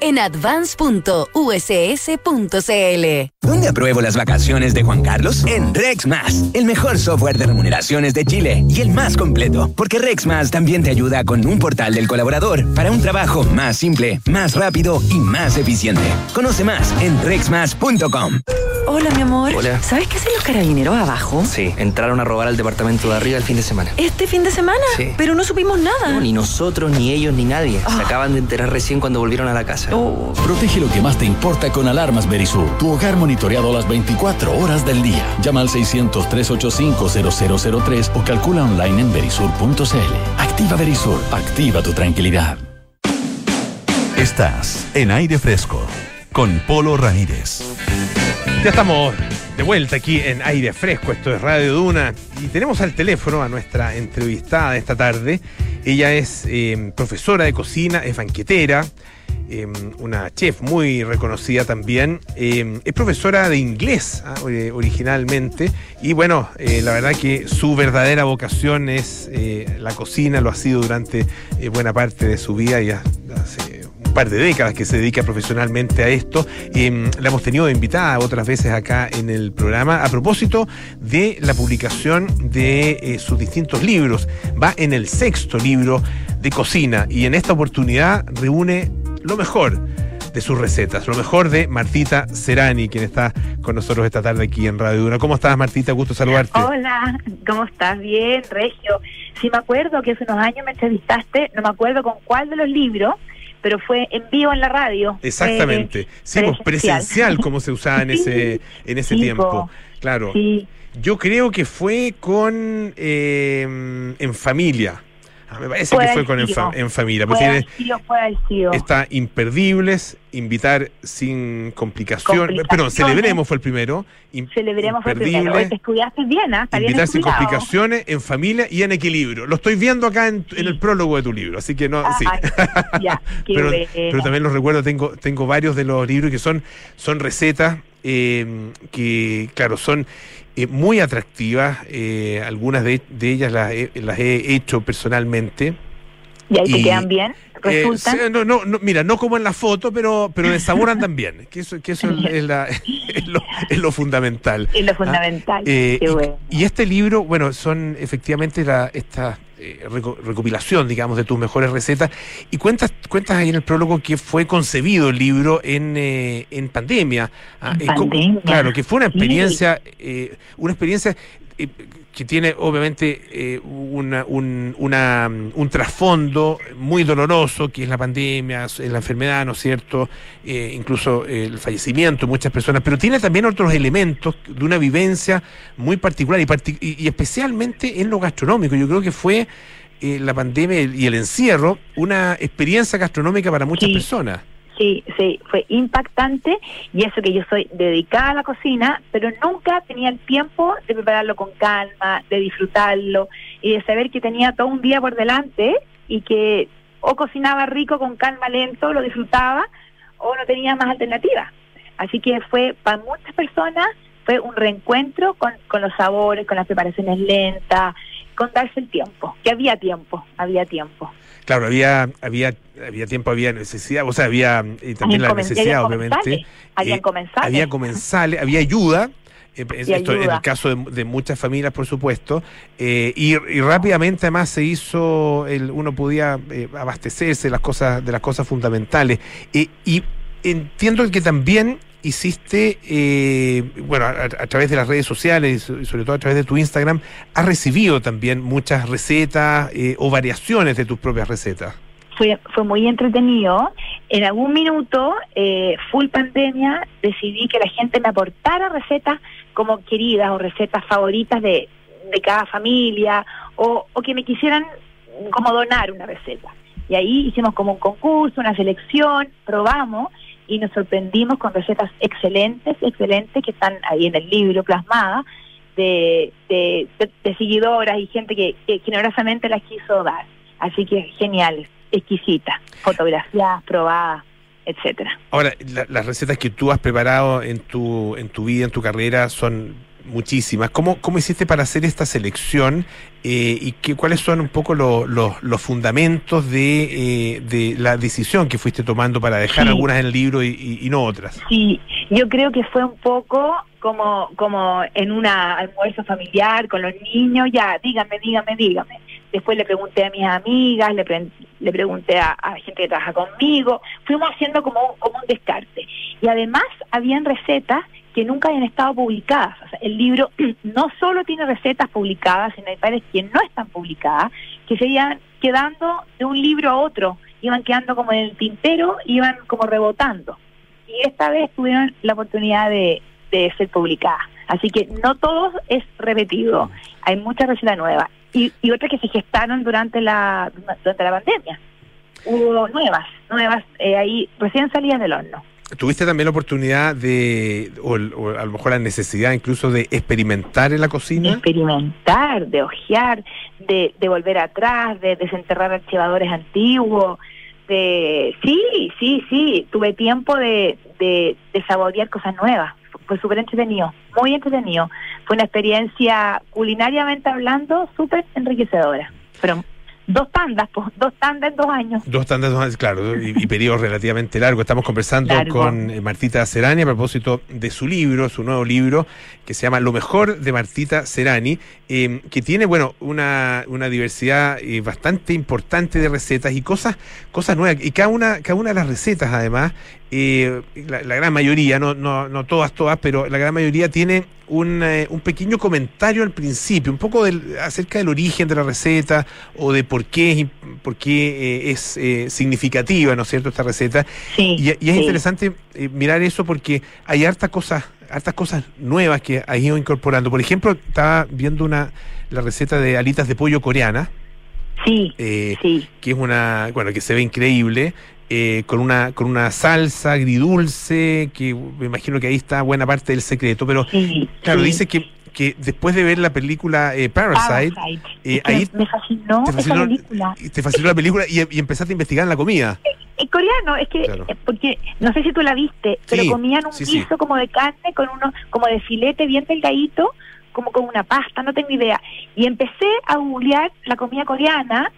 en advance.uss.cl. ¿Dónde apruebo las vacaciones de Juan Carlos? En RexMas, el mejor software de remuneraciones de Chile y el más completo, porque RexMas también te ayuda con un portal del colaborador para un trabajo más simple, más rápido y más eficiente. Conoce más en rexmas.com. Hola, mi amor. Hola. ¿Sabes qué hacen los carabineros abajo? Sí, entraron a robar al departamento de arriba el fin de semana. ¿Este fin de semana? Sí. Pero no supimos nada. No, ni nosotros, ni ellos, ni nadie. Se acaban de enterar recién cuando volvieron a la casa. Oh, Protege lo que más te importa con alarmas Berisur. Tu hogar monitoreado las 24 horas del día. Llama al 600-385-0003 o calcula online en berisur.cl. Activa Berisur. Activa tu tranquilidad. Estás en aire fresco con Polo Ramírez. Ya estamos de vuelta aquí en aire fresco, esto es Radio Duna y tenemos al teléfono a nuestra entrevistada esta tarde. Ella es eh, profesora de cocina, es banquetera, eh, una chef muy reconocida también. eh, es profesora de inglés ah, originalmente y bueno, eh, la verdad que su verdadera vocación es eh, la cocina, lo ha sido durante eh, buena parte de su vida y ha- hace un par de décadas que se dedica profesionalmente a esto. Eh, la hemos tenido invitada otras veces acá en el programa a propósito de la publicación de sus distintos libros. Va en el sexto libro de cocina y en esta oportunidad reúne lo mejor de sus recetas, lo mejor de Martita Serani, quien está con nosotros esta tarde aquí en Radio Duna. ¿Cómo estás, Martita? Gusto saludarte. Hola, ¿cómo estás? Bien, Regio. Sí me acuerdo que hace unos años me entrevistaste, no me acuerdo con cuál de los libros, pero fue en vivo en la radio. Exactamente. Eh, sí, pues, presencial, como se usaba en ese, en ese Sí, tiempo. po. Claro. Sí, Yo creo que fue con eh, En Familia. Ah, me parece que fue con en, Familia. sido, puede haber sido. está Imperdibles, Invitar sin complicación. Complicaciones. Perdón, Celebremos fue el primero. Im- Celebremos fue el primero. Estudiaste bien, ¿ah? Invitar sin complicaciones, En Familia y En Equilibrio. Lo estoy viendo acá en, en el prólogo de tu libro. Así que no, sí. Ah, ya, pero también los recuerdo, tengo, tengo varios de los libros que son, son recetas eh, que, claro, son eh, muy atractivas. eh, algunas de, de ellas las he, las he hecho personalmente. ¿Y ahí te y- quedan bien? Eh, ¿Resultan? sí, no, no, no, mira, no como en la foto, pero, pero de sabor andan bien. Que eso, que eso es, la- es lo, es lo fundamental. es lo fundamental. Eh, Qué y, bueno. y este libro, bueno, son efectivamente la, esta eh, reco- recopilación, digamos, de tus mejores recetas. Y cuentas, cuentas ahí en el prólogo que fue concebido el libro en, eh, en pandemia. Ah, pandemia, Claro, que fue una experiencia, eh, una experiencia que tiene obviamente eh, una- un, una, mm, un trasfondo muy doloroso, que es la pandemia, la enfermedad, ¿no es cierto? Eh, incluso eh, el fallecimiento de muchas personas, pero tiene también otros elementos de una vivencia muy particular y, parti- y- y especialmente en lo gastronómico. Yo creo que fue eh, la pandemia y el encierro una experiencia gastronómica para muchas Sí. personas. Sí, sí, fue impactante y eso que yo soy dedicada a la cocina, pero nunca tenía el tiempo de prepararlo con calma, de disfrutarlo y de saber que tenía todo un día por delante y que o cocinaba rico con calma lento, lo disfrutaba o no tenía más alternativa. Así que fue para muchas personas fue un reencuentro con, con los sabores, con las preparaciones lentas, con darse el tiempo, que había tiempo, había tiempo. Claro, había, había, había tiempo, había necesidad, o sea, había eh, también la necesidad, obviamente. Eh, comensales. Había comensales, había ayuda. eh, Y esto en ayuda. el caso de, de muchas familias, por supuesto, eh, y, y rápidamente además se hizo, el, uno podía eh, abastecerse de las cosas, de las cosas fundamentales. Eh, y entiendo que también hiciste, eh, bueno, a, a través de las redes sociales y so- y sobre todo a través de tu Instagram, has recibido también muchas recetas eh, o variaciones de tus propias recetas. fue, fue muy entretenido. En algún minuto, eh, full pandemia, decidí que la gente me aportara recetas como queridas o recetas favoritas de, de cada familia o, o que me quisieran como donar una receta. Y ahí hicimos como un concurso, una selección, probamos y nos sorprendimos con recetas excelentes, excelentes que están ahí en el libro plasmadas de, de, seguidoras y gente que, que generosamente las quiso dar. Así que geniales, exquisitas, fotografiadas, probadas, etcétera. Ahora, la- las recetas que tú has preparado en tu, en tu vida, en tu carrera, son muchísimas. ¿Cómo, cómo hiciste para hacer esta selección eh, y qué, cuáles son un poco lo- lo- los fundamentos de, eh, de la decisión que fuiste tomando para dejar Sí. algunas en el libro y, y- y no otras? Sí, yo creo que fue un poco como, como en un almuerzo familiar con los niños, ya, dígame, dígame, dígame. Después le pregunté a mis amigas, le, pre- le pregunté a, a gente que trabaja conmigo, fuimos haciendo como, un- como un descarte. Y además habían recetas que nunca habían estado publicadas. O sea, el libro no solo tiene recetas publicadas, sino hay varias que no están publicadas, que se iban quedando de un libro a otro, iban quedando como en el tintero, iban como rebotando y esta vez tuvieron la oportunidad de, ser publicadas. Así que no todo es repetido, hay muchas recetas nuevas y, otras que se gestaron durante la durante la pandemia. Hubo nuevas, nuevas eh, ahí recién salidas del horno. ¿Tuviste también la oportunidad de, o, o a lo mejor la necesidad incluso de experimentar en la cocina? experimentar, de ojear, de, de volver atrás, de desenterrar archivadores antiguos, de sí, sí, sí, tuve tiempo de, de, de saborear cosas nuevas. Fue súper entretenido, muy entretenido. Fue una experiencia culinariamente hablando súper enriquecedora. Pero dos tandas, pues, dos tandas en dos años. Dos tandas, dos años, claro, y, y periodos relativamente largos. Estamos conversando Largo. con eh, Martita Serani a propósito de su libro, su nuevo libro, que se llama Lo mejor de Martita Serani, eh, que tiene, bueno, una, una diversidad eh, bastante importante de recetas y cosas, cosas nuevas. Y cada una, cada una de las recetas, además, eh, la, la gran mayoría, no, no, no todas, todas, pero la gran mayoría tiene un, eh, un pequeño comentario al principio, un poco del, acerca del origen de la receta o de por qué, por qué eh, es eh, significativa, ¿no es cierto?, esta receta. Sí, Y, y es sí. interesante eh, mirar eso porque hay hartas cosas, hartas cosas nuevas que has ido incorporando. Por ejemplo, estaba viendo una la receta de alitas de pollo coreana, Sí, eh, sí. que es una, bueno, que se ve increíble, eh, con una con una salsa agridulce, que me imagino que ahí está buena parte del secreto, pero Sí, claro, sí. dice que, que después de ver la película eh, Parasite, Parasite. eh, ahí me fascinó, te esa fascinó, película. te fascinó la película y, y empezaste a investigar en la comida. En coreano, es que, Claro. eh, porque no sé si tú la viste, pero Sí, comían un guiso como de carne con uno, como de filete bien delgadito, como con una pasta, no tengo idea. Y empecé a googlear la comida coreana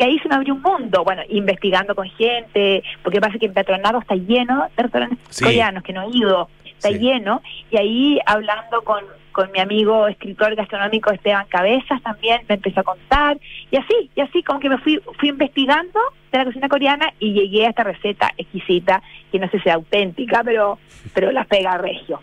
y, ahí se me abrió un mundo. Bueno, investigando con gente, porque pasa que en Petronado está lleno de restaurantes Sí. coreanos que no he ido, está Sí. lleno. Y ahí hablando con, con mi amigo escritor gastronómico Esteban Cabezas también me empezó a contar. Y así, y así como que me fui, fui investigando de la cocina coreana y llegué a esta receta exquisita, que no sé si es auténtica, pero, pero la pega regio.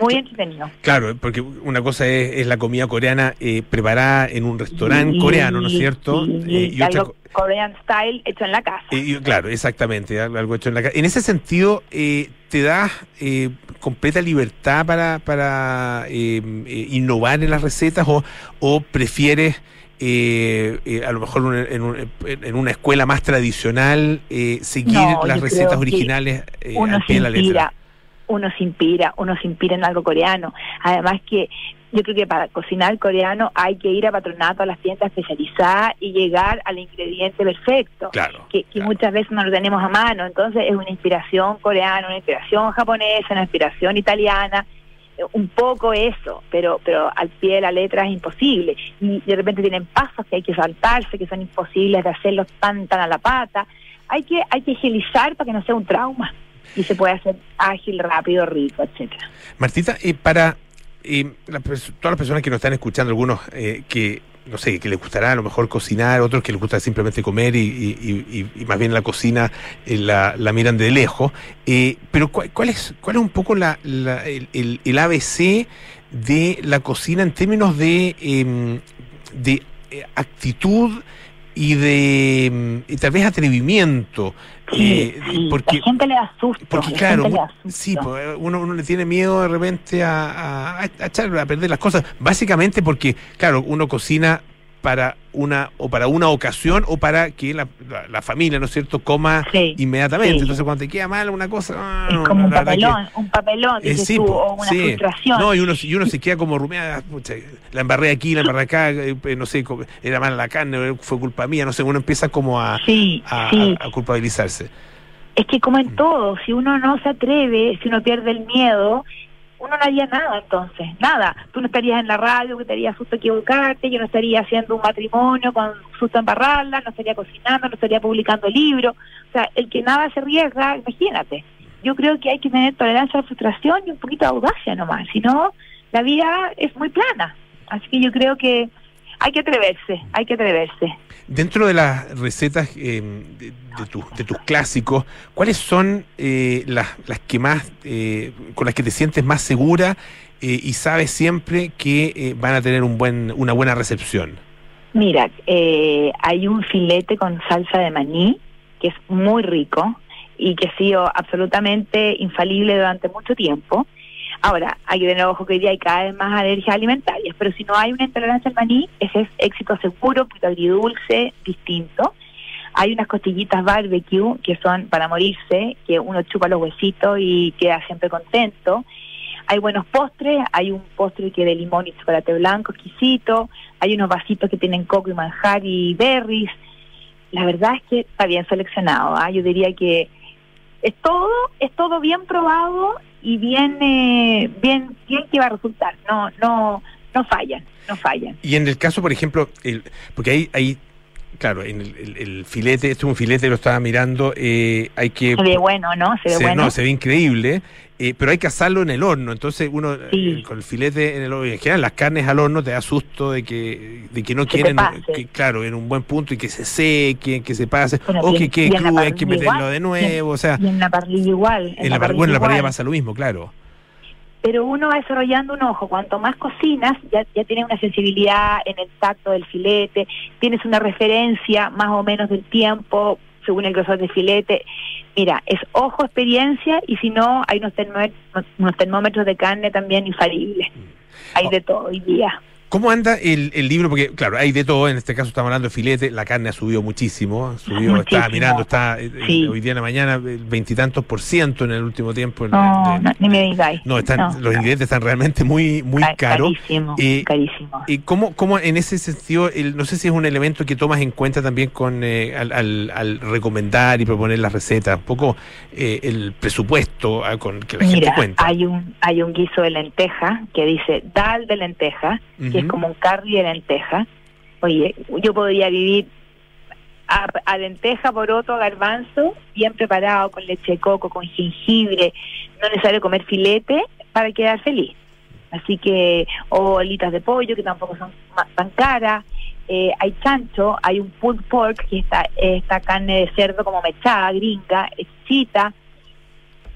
Muy entretenido. Claro, porque una cosa es, es la comida coreana eh, preparada en un restaurante Y- coreano, ¿no es cierto? Eh, y otra algo co- Korean style hecho en la casa. claro, exactamente, algo hecho en la casa. En ese sentido, eh, ¿te das eh, completa libertad para, para eh, eh, innovar en las recetas o, o prefieres... eh, eh, a lo mejor un- en, un- en una escuela más tradicional eh, seguir No, las recetas originales al pie de la letra. Uno se inspira, uno se inspira en algo coreano. Además que yo creo que para cocinar coreano hay que ir a patronato a las tiendas especializadas y llegar al ingrediente perfecto, Claro. que, que muchas veces no lo tenemos a mano. Entonces es una inspiración coreana, una inspiración japonesa, una inspiración italiana, eh, un poco eso, pero pero al pie de la letra es imposible. Y de repente tienen pasos que hay que saltarse, que son imposibles de hacerlos tan tan a la pata. Hay que hay que agilizar para que no sea un trauma y se puede hacer ágil, rápido, rico, etcétera. Martita, eh, para todas las personas que nos están escuchando, algunos eh, que, no sé, que les gustará a lo mejor cocinar, otros que les gusta simplemente comer y, y- y- y más bien la cocina eh, la, la miran de lejos, eh, pero ¿cuál, cuál es, ¿cuál es un poco la, la- el, el- el ABC de la cocina en términos de, em, de eh, actitud y de em, y tal vez atrevimiento? Sí, Eh, sí, porque la gente le da susto. porque la claro, gente le sí, pues, uno, uno le tiene miedo de repente a, a, a echar a perder las cosas, básicamente porque, claro, uno cocina para una o para una ocasión o para que la, la- la familia, ¿no es cierto?, coma Sí, inmediatamente. sí. Entonces, cuando te queda mal una cosa, ah, es como un que- papelón, un papelón, eh, sí, tú, po, o una frustración. No, y uno, y uno se queda como rumiada, pucha, la embarré aquí, la embarré acá, eh, eh, no sé, era mala la carne, eh, fue culpa mía, no sé, uno empieza como a, a- a- a culpabilizarse. Es que como Mm. en todo, si uno no se atreve, si uno pierde el miedo, uno no haría nada entonces, nada. Tú no estarías en la radio, que te haría susto equivocarte, yo no estaría haciendo un matrimonio con susto embarrarla, no estaría cocinando, no estaría publicando libros. O sea, el que nada se arriesga, imagínate. Yo creo que hay que tener tolerancia a la frustración y un poquito de audacia nomás, si no, la vida es muy plana. Así que yo creo que hay que atreverse, hay que atreverse. Dentro de las recetas eh, de, de tu- de tus clásicos, ¿cuáles son eh, las, las que más, eh, con las que te sientes más segura eh, y sabes siempre que eh, van a tener un buen, una buena recepción? Mira, eh, hay un filete con salsa de maní que es muy rico y que ha sido absolutamente infalible durante mucho tiempo. Ahora, hay que tener ojo que hoy día hay cada vez más alergias alimentarias, pero si no hay una intolerancia al maní, ese es éxito seguro, poquito agridulce, distinto. Hay unas costillitas barbecue que son para morirse, que uno chupa los huesitos y queda siempre contento. Hay buenos postres, hay un postre que de limón y chocolate blanco exquisito, hay unos vasitos que tienen coco y manjar y berries. La verdad es que está bien seleccionado, ¿ah? yo diría que es todo, es todo bien probado y bien, eh, bien, bien que va a resultar. No, no, no fallan, no fallan. Y en el caso, por ejemplo, porque hay, hay claro, en el, el- el filete, este es un filete, lo estaba mirando, eh, hay que... Se ve bueno, ¿no? Se ve se- bueno. No, se ve increíble, eh, pero hay que asarlo en el horno. Entonces uno Sí. eh, con el filete en el horno, en general las carnes al horno te da susto de que, de que no Que quieren, que, claro, en un buen punto y que se seque, que se pase, Bueno, o que quede crudo, hay que meterlo igual, de nuevo, o sea, Y en la parrilla igual. en la, bueno, en la parrilla pasa lo mismo, claro. Pero uno va desarrollando un ojo. Cuanto más cocinas, ya, ya tienes una sensibilidad en el tacto del filete, tienes una referencia más o menos del tiempo según el grosor del filete. Mira, es ojo, experiencia, y si no, hay unos termómetros, unos termómetros de carne también infalibles. Hay de todo hoy día. ¿Cómo anda el, el libro? Porque, claro, hay de todo. En este caso estamos hablando de filete. La carne ha subido muchísimo. Muchísimo. estaba mirando, está eh, eh, hoy día en la mañana el veintitantos por ciento en el último tiempo. No, ni me digáis. no, están, No. los ingredientes están realmente muy, muy Ca- caros. Carísimo, Eh, carísimo. ¿Y cómo, cómo en ese sentido, el- no sé si es un elemento que tomas en cuenta también con eh, al, al- al recomendar y proponer las recetas, un poco el presupuesto ah, con que la gente cuenta? hay un hay un guiso de lenteja que dice dal de lenteja, que como un curry de lenteja. Oye, yo podría vivir a, a lenteja, poroto, garbanzo, bien preparado con leche de coco, con jengibre, no necesario comer filete para quedar feliz. Así que, o alitas de pollo que tampoco son tan caras. Eh, hay chancho, hay un pulled pork, que está esta carne de cerdo como mechada, gringa, exquisita.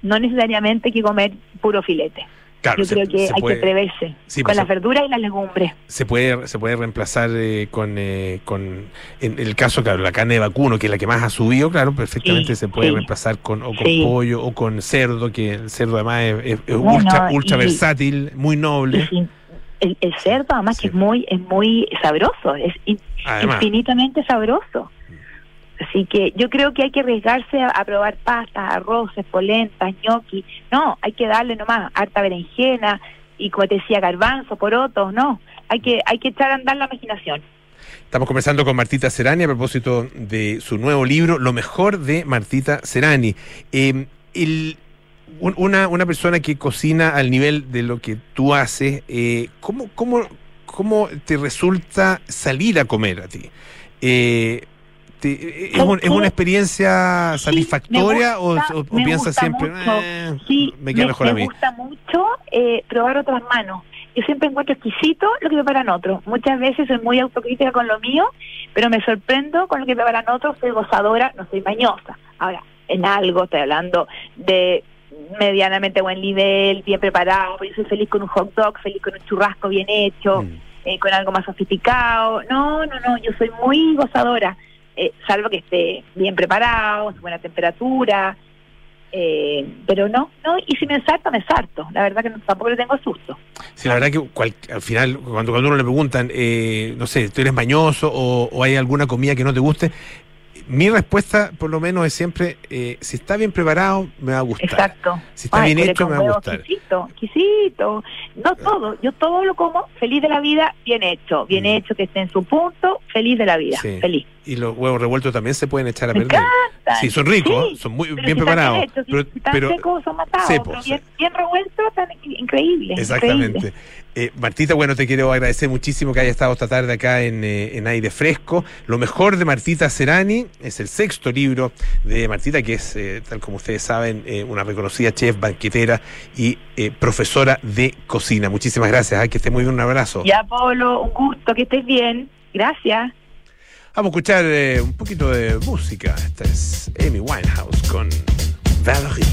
No necesariamente hay que comer puro filete. Claro, Yo se- creo que hay puede- que preverse sí, con pues las verduras y las legumbres. se puede se puede reemplazar eh, con eh, con en el caso claro la carne de vacuno que es la que más ha subido claro perfectamente Sí, se puede sí. reemplazar con o con pollo o con cerdo que el cerdo además es, es- es Bueno, ultra ultra y- versátil muy noble el, el cerdo además que es muy es muy sabroso, es in- infinitamente sabroso. Así que yo creo que hay que arriesgarse a, probar pastas, arroces, polentas, ñoqui. No, hay que darle nomás harta berenjena y como te decía garbanzo, porotos, no. Hay que hay que echar a andar la imaginación. Estamos conversando con Martita Serani a propósito de su nuevo libro, Lo mejor de Martita Serani. Eh, el- un- una, una persona que cocina al nivel de lo que tú haces, eh, ¿cómo, cómo, ¿cómo te resulta salir a comer a ti? Eh, te- ¿es, un- ¿Es una experiencia satisfactoria o, gusta, o- o me piensas siempre. "Eh, Sí, me queda mejor a mí? gusta mucho eh, probar otras manos. Yo siempre encuentro exquisito lo que preparan otros. Muchas veces soy muy autocrítica con lo mío, pero me sorprendo con lo que preparan otros. Soy gozadora, no soy mañosa. Ahora, en algo estoy hablando de medianamente buen nivel, bien preparado. Yo soy feliz con un hot dog, feliz con un churrasco bien hecho, Mm. eh, con algo más sofisticado. No, no, no, yo soy muy gozadora, eh, salvo que esté bien preparado, buena temperatura. Eh, pero no, no, y si me salto, me salto. La verdad que no- tampoco le tengo susto. Sí, la verdad que cual- al final, cuando, cuando uno le preguntan, eh, no sé, ¿tú eres mañoso o, o hay alguna comida que no te guste? Mi respuesta, por lo menos, es siempre, eh, si está bien preparado, me va a gustar. Exacto. Si está Ay, bien hecho, me va a gustar. Exquisito, exquisito. No todo, yo todo lo como feliz de la vida, bien hecho. Bien Mm. hecho, que esté en su punto, feliz de la vida. Sí. Feliz. Y los huevos revueltos también se pueden echar a Me perder. encantan. Sí, son ricos, Sí, son muy bien preparados. hechos, pero, pero- secos son matados, pero pues, bien, bien revueltos están in- increíbles. Exactamente. increíbles. Eh, Martita, bueno, te quiero agradecer muchísimo que haya estado esta tarde acá en, eh, en Aire Fresco. Lo mejor de Martita Serani es el sexto libro de Martita, que es, eh, tal como ustedes saben, eh, una reconocida chef, banquetera y eh, profesora de cocina. Muchísimas gracias, que esté muy bien, un abrazo. Ya, Pablo, un gusto, que estés bien. Gracias. Vamos a escuchar eh, un poquito de música. Esta es Amy Winehouse con Valerie.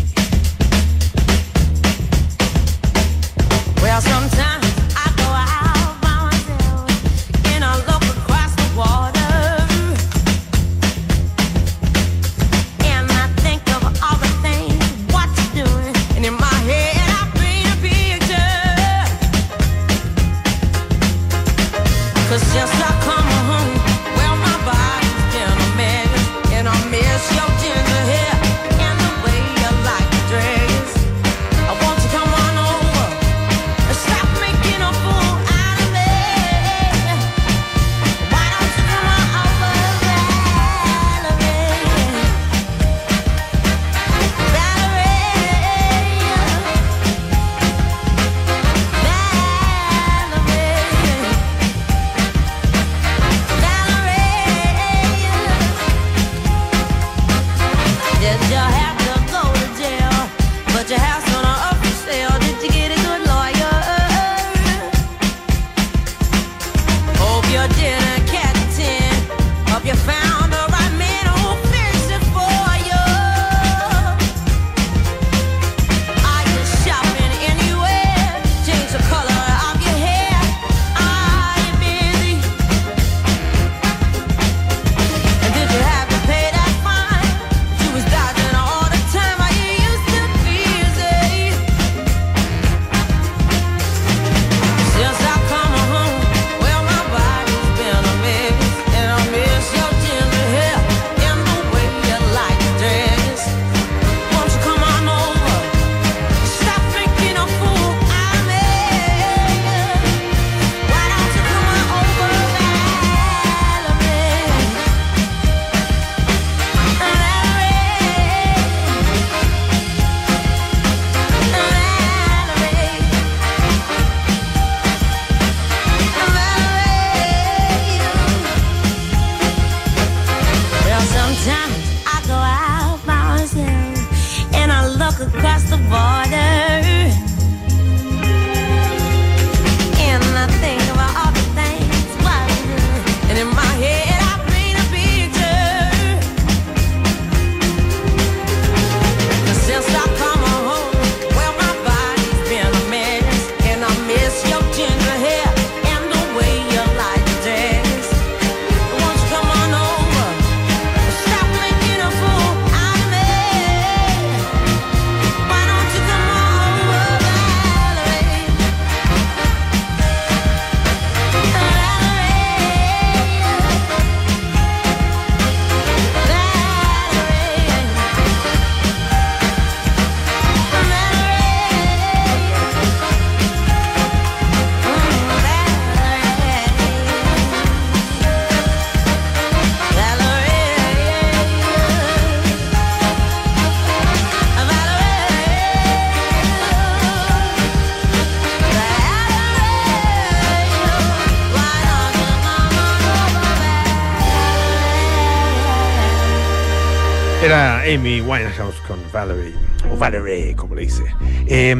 Amy Winehouse con Valerie, o Valerie, como le dice. Eh,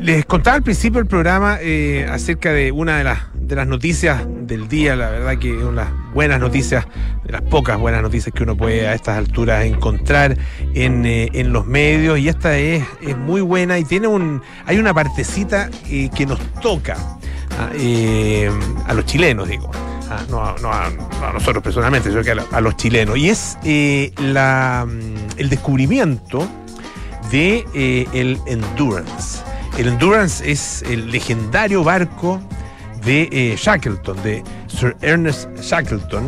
les contaba al principio del programa eh, acerca de una de las, de las noticias del día, la verdad que es unas buenas noticias, de las pocas buenas noticias que uno puede a estas alturas encontrar en, eh, en los medios, y esta es, es muy buena y tiene un, hay una partecita eh, que nos toca a los chilenos, digo. Ah, no, a- no a, no a nosotros personalmente, sino que a, los chilenos. Y es eh, mm, el descubrimiento de eh, el Endurance. El Endurance es el legendario barco de eh, Shackleton, de Sir Ernest Shackleton,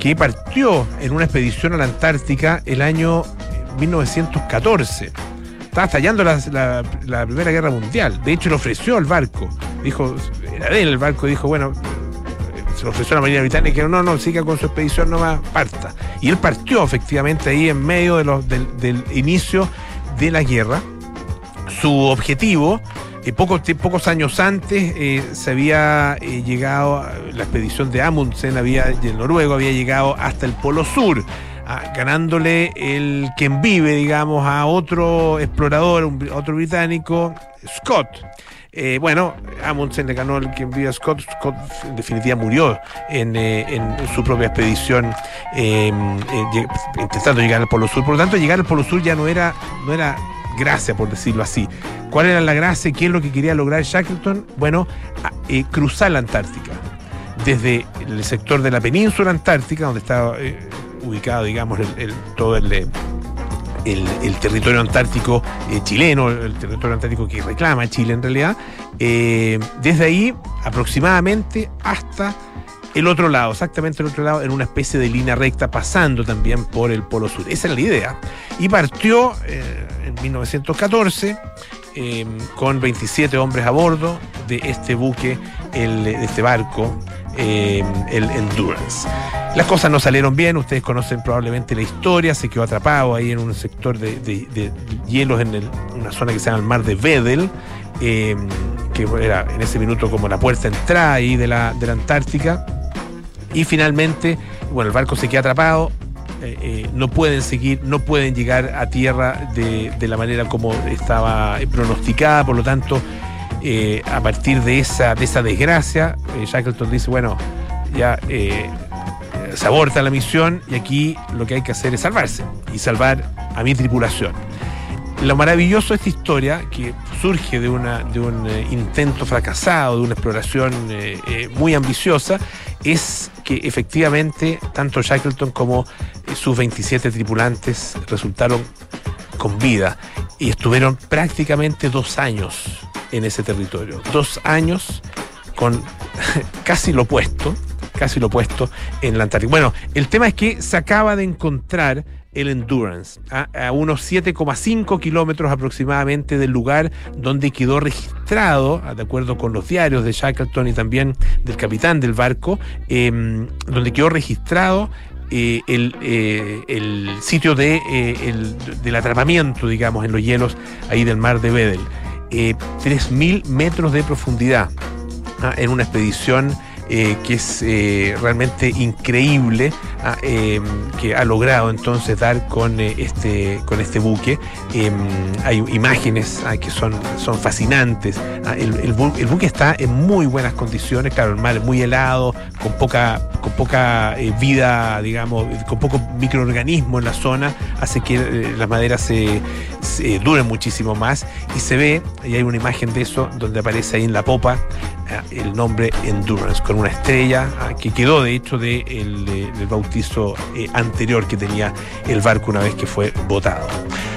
que partió en una expedición a la Antártica el año 1914. Estaba estallando la, Primera Guerra Mundial. De hecho, le ofreció el barco. Dijo, era de él el barco. Dijo, bueno, lo ofreció a la Marina Británica. No, no, siga con su expedición, no más, parta. Y él partió efectivamente ahí en medio de los- del, inicio de la guerra. Su objetivo, eh, pocos, pocos años antes, eh, se había eh, llegado, la expedición de Amundsen había, y el noruego había llegado hasta el Polo Sur. Ganándole el quien vive, digamos, a otro explorador, un br- otro británico, Scott. Eh, bueno, Amundsen le ganó el quien vive a Scott. Scott en definitiva murió en, eh, en su propia expedición eh, eh, intentando llegar al Polo Sur. Por lo tanto, llegar al Polo Sur ya no era, no era gracia, por decirlo así. ¿Cuál era la gracia? ¿Qué es lo que quería lograr Shackleton? Bueno, a- cruzar la Antártica. Desde el sector de la península antártica, donde estaba eh, ubicado, digamos, el- todo el, eh, el, territorio antártico eh, chileno, el territorio antártico que reclama Chile en realidad, eh, desde ahí aproximadamente hasta el otro lado, exactamente el otro lado, en una especie de línea recta, pasando también por el Polo Sur. Esa era la idea. Y partió en 1914 eh, con 27 hombres a bordo de este buque, de este barco, eh, el Endurance. Las cosas no salieron bien, ustedes conocen probablemente la historia, se quedó atrapado ahí en un sector de, hielos en una zona que se llama el mar de Vedel, eh, que era en ese minuto como la puerta de entrada ahí de la, Antártica. Y finalmente, bueno, el barco se queda atrapado, eh, no pueden seguir, no pueden llegar a tierra de, la manera como estaba pronosticada, por lo tanto, eh, a partir de esa, de esa desgracia, eh, Shackleton dice, bueno, ya eh, se aborta la misión y aquí lo que hay que hacer es salvarse y salvar a mi tripulación. Lo maravilloso de esta historia, que surge de, de un eh, intento fracasado, de una exploración muy ambiciosa, es que efectivamente tanto Shackleton como sus 27 tripulantes resultaron con vida y estuvieron prácticamente dos años en ese territorio. Dos años con casi lo opuesto, casi lo opuesto en la Antártica. Bueno, el tema es que se acaba de encontrar el Endurance a, unos 7,5 kilómetros aproximadamente del lugar donde quedó registrado, de acuerdo con los diarios de Shackleton y también del capitán del barco, em, donde quedó registrado eh, el, eh, el sitio de, eh, el- del atrapamiento, digamos, en los hielos ahí del mar de Bedel. Eh, 3.000 metros de profundidad ah, en una expedición eh, que es eh, realmente increíble ah, eh, que ha logrado entonces dar con eh, este con este buque. Eh, hay imágenes ah, que son, son fascinantes. Ah, el, el bu- el buque está en muy buenas condiciones claro el mar es muy helado con poca con poca vida digamos con poco microorganismo en la zona hace que las maderas se, duren muchísimo más. Y se ve y hay una imagen de eso donde aparece ahí en la popa el nombre Endurance con una estrella que quedó de hecho de el, del bautizo eh, anterior que tenía el barco una vez que fue botado.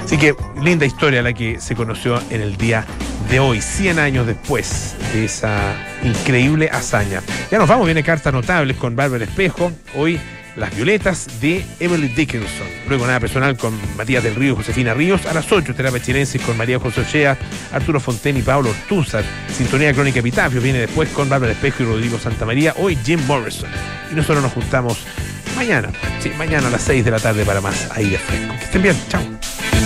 Así que linda historia la que se conoció en el día de hoy, 100 años después de esa increíble hazaña. Ya nos vamos, viene cartas notables con Bárbara Espejo. Hoy las violetas de Emily Dickinson. Luego nada personal con Matías del Río y Josefina Ríos. A las 8, terapia chilense con María José Ochea, Arturo Fonten y Pablo Ortúzar. Sintonía Crónica Epitafio viene después con Bárbara Espejo y Rodrigo Santamaría. Hoy Jim Morrison. Y nosotros nos juntamos mañana. Sí, mañana a las 6 de la tarde para más aire fresco. Que estén bien. Chao.